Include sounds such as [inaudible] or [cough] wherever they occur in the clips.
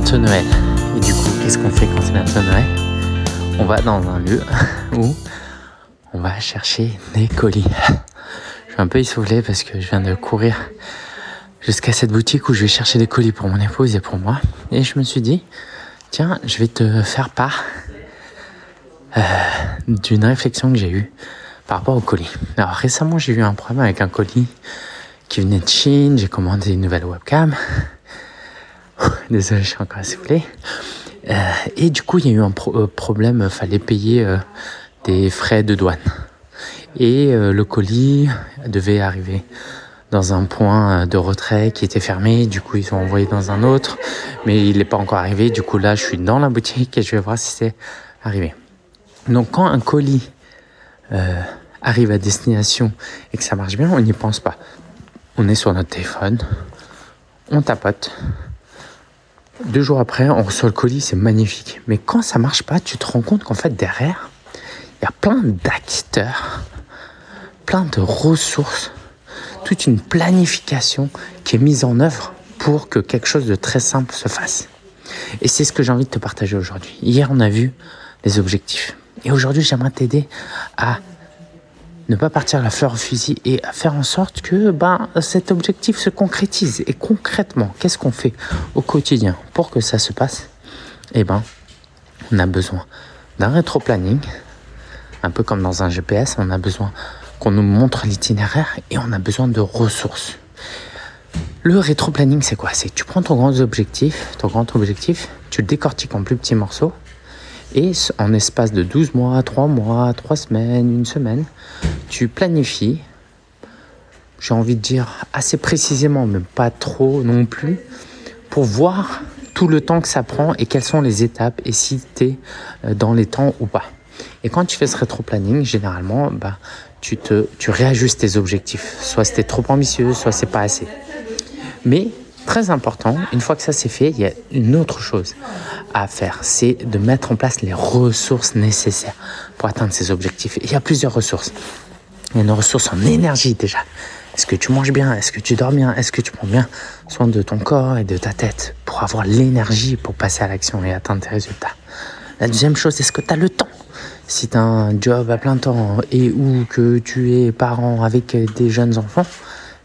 bientôt Noël. Et du coup, qu'est-ce qu'on fait quand c'est bientôt Noël? On va dans un lieu [laughs] où on va chercher des colis. Je suis un peu essoufflé parce que je viens de courir jusqu'à cette boutique où je vais chercher des colis pour mon épouse et pour moi. Et je me suis dit, tiens, je vais te faire part euh, d'une réflexion que j'ai eue par rapport au colis. Alors récemment, j'ai eu un problème avec un colis qui venait de Chine. J'ai commandé une nouvelle webcam. Désolé, je suis encore essoufflé. Euh, et du coup, il y a eu un euh, problème. Il fallait payer euh, des frais de douane. Et le colis devait arriver dans un point de retrait qui était fermé. Du coup, ils ont envoyé dans un autre, mais il n'est pas encore arrivé. Du coup, là, je suis dans la boutique et je vais voir si c'est arrivé. Donc, quand un colis arrive à destination et que ça marche bien, on n'y pense pas. On est sur notre téléphone, on tapote, deux jours après, on reçoit le colis, c'est magnifique. Mais quand ça marche pas, tu te rends compte qu'en fait, derrière, il y a plein d'acteurs, plein de ressources, toute une planification qui est mise en œuvre pour que quelque chose de très simple se fasse. Et c'est ce que j'ai envie de te partager aujourd'hui. Hier, on a vu les objectifs. Et aujourd'hui, j'aimerais t'aider à ne pas partir la fleur au fusil et faire en sorte que ben, cet objectif se concrétise. Et concrètement, qu'est-ce qu'on fait au quotidien pour que ça se passe? Eh ben, on a besoin d'un rétro-planning, un peu comme dans un GPS, on a besoin qu'on nous montre l'itinéraire et on a besoin de ressources. Le rétro-planning, c'est quoi? C'est tu prends ton grand objectif, ton grand objectif, tu le décortiques en plus petits morceaux et en espace de 12 mois, 3 mois, 3 semaines, une semaine, tu planifies, j'ai envie de dire assez précisément, mais pas trop non plus, pour voir tout le temps que ça prend et quelles sont les étapes et si tu es euh, dans les temps ou pas. Et quand tu fais ce rétro-planning, généralement, bah, tu, te, tu réajustes tes objectifs. Soit c'était trop ambitieux, soit c'est pas assez. Mais très important, une fois que ça c'est fait, il y a une autre chose à faire, c'est de mettre en place les ressources nécessaires pour atteindre ces objectifs. il y a plusieurs ressources. Il y a une ressource en énergie déjà. Est-ce que tu manges bien? Est-ce que tu dors bien? Est-ce que tu prends bien soin de ton corps et de ta tête pour avoir l'énergie pour passer à l'action et atteindre tes résultats? La deuxième chose, est-ce que tu as le temps? Si tu as un job à plein temps et ou que tu es parent avec des jeunes enfants,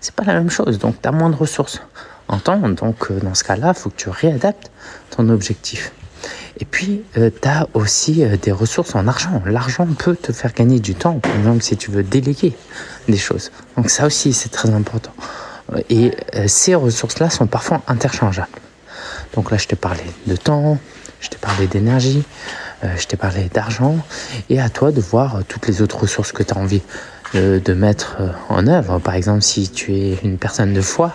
c'est pas la même chose. Donc tu as moins de ressources en temps. Donc dans ce cas-là, il faut que tu réadaptes ton objectif. Et puis, euh, tu as aussi euh, des ressources en argent. L'argent peut te faire gagner du temps, par exemple, si tu veux déléguer des choses. Donc ça aussi, c'est très important. Et euh, ces ressources-là sont parfois interchangeables. Donc là, je t'ai parlé de temps, je t'ai parlé d'énergie, je t'ai parlé d'argent. Et à toi de voir toutes les autres ressources que tu as envie de mettre en œuvre. Par exemple, si tu es une personne de foi,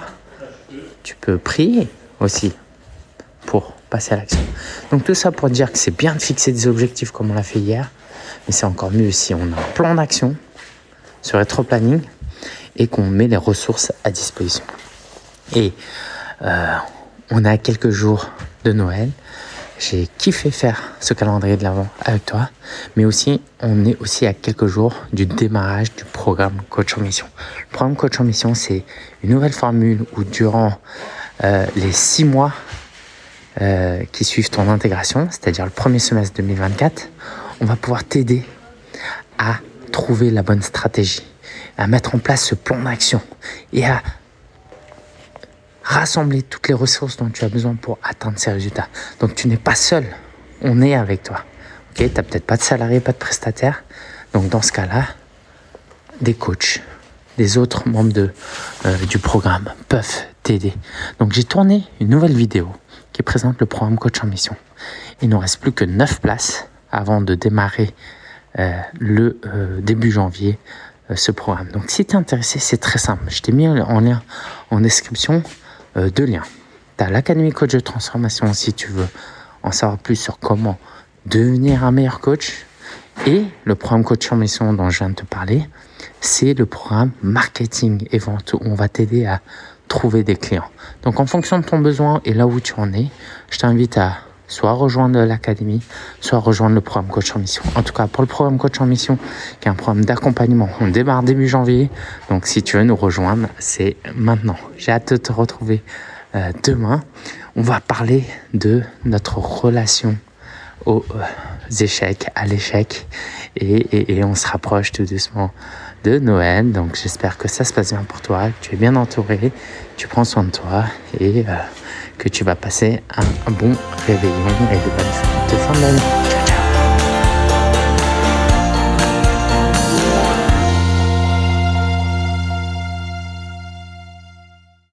tu peux prier aussi pour passer à l'action. Donc tout ça pour dire que c'est bien de fixer des objectifs comme on l'a fait hier, mais c'est encore mieux si on a un plan d'action sur rétro-planning et qu'on met les ressources à disposition. Et euh, on a quelques jours de Noël. J'ai kiffé faire ce calendrier de l'avant avec toi, mais aussi on est aussi à quelques jours du démarrage du programme Coach en Mission. Le programme Coach en Mission, c'est une nouvelle formule où durant euh, les six mois euh, qui suivent ton intégration, c'est-à-dire le premier semestre 2024, on va pouvoir t'aider à trouver la bonne stratégie, à mettre en place ce plan d'action et à rassembler toutes les ressources dont tu as besoin pour atteindre ces résultats. Donc tu n'es pas seul, on est avec toi. Ok, tu n'as peut-être pas de salarié, pas de prestataire. Donc dans ce cas-là, des coachs, des autres membres de, euh, du programme peuvent Donc j'ai tourné une nouvelle vidéo présente le programme Coach en Mission. Il ne reste plus que 9 places avant de démarrer euh, le euh, début janvier euh, ce programme. Donc si tu es intéressé, c'est très simple. Je t'ai mis en lien en description deux liens. Tu as l'Académie Coach de Transformation si tu veux en savoir plus sur comment devenir un meilleur coach. Et le programme Coach en Mission dont je viens de te parler, c'est le programme Marketing et Vente où on va t'aider à trouver des clients. Donc en fonction de ton besoin et là où tu en es, je t'invite à soit rejoindre l'académie, soit rejoindre le programme Coach en Mission. En tout cas, pour le programme Coach en Mission, qui est un programme d'accompagnement, on démarre début janvier. Donc si tu veux nous rejoindre, c'est maintenant. J'ai hâte de te retrouver euh, demain, on va parler de notre relation aux échecs, à l'échec. Et, on se rapproche tout doucement de Noël. Donc j'espère que ça se passe bien pour toi, que tu es bien entouré, tu prends soin de toi et que tu vas passer un, bon réveillon et de bonnes fêtes de fin de l'année.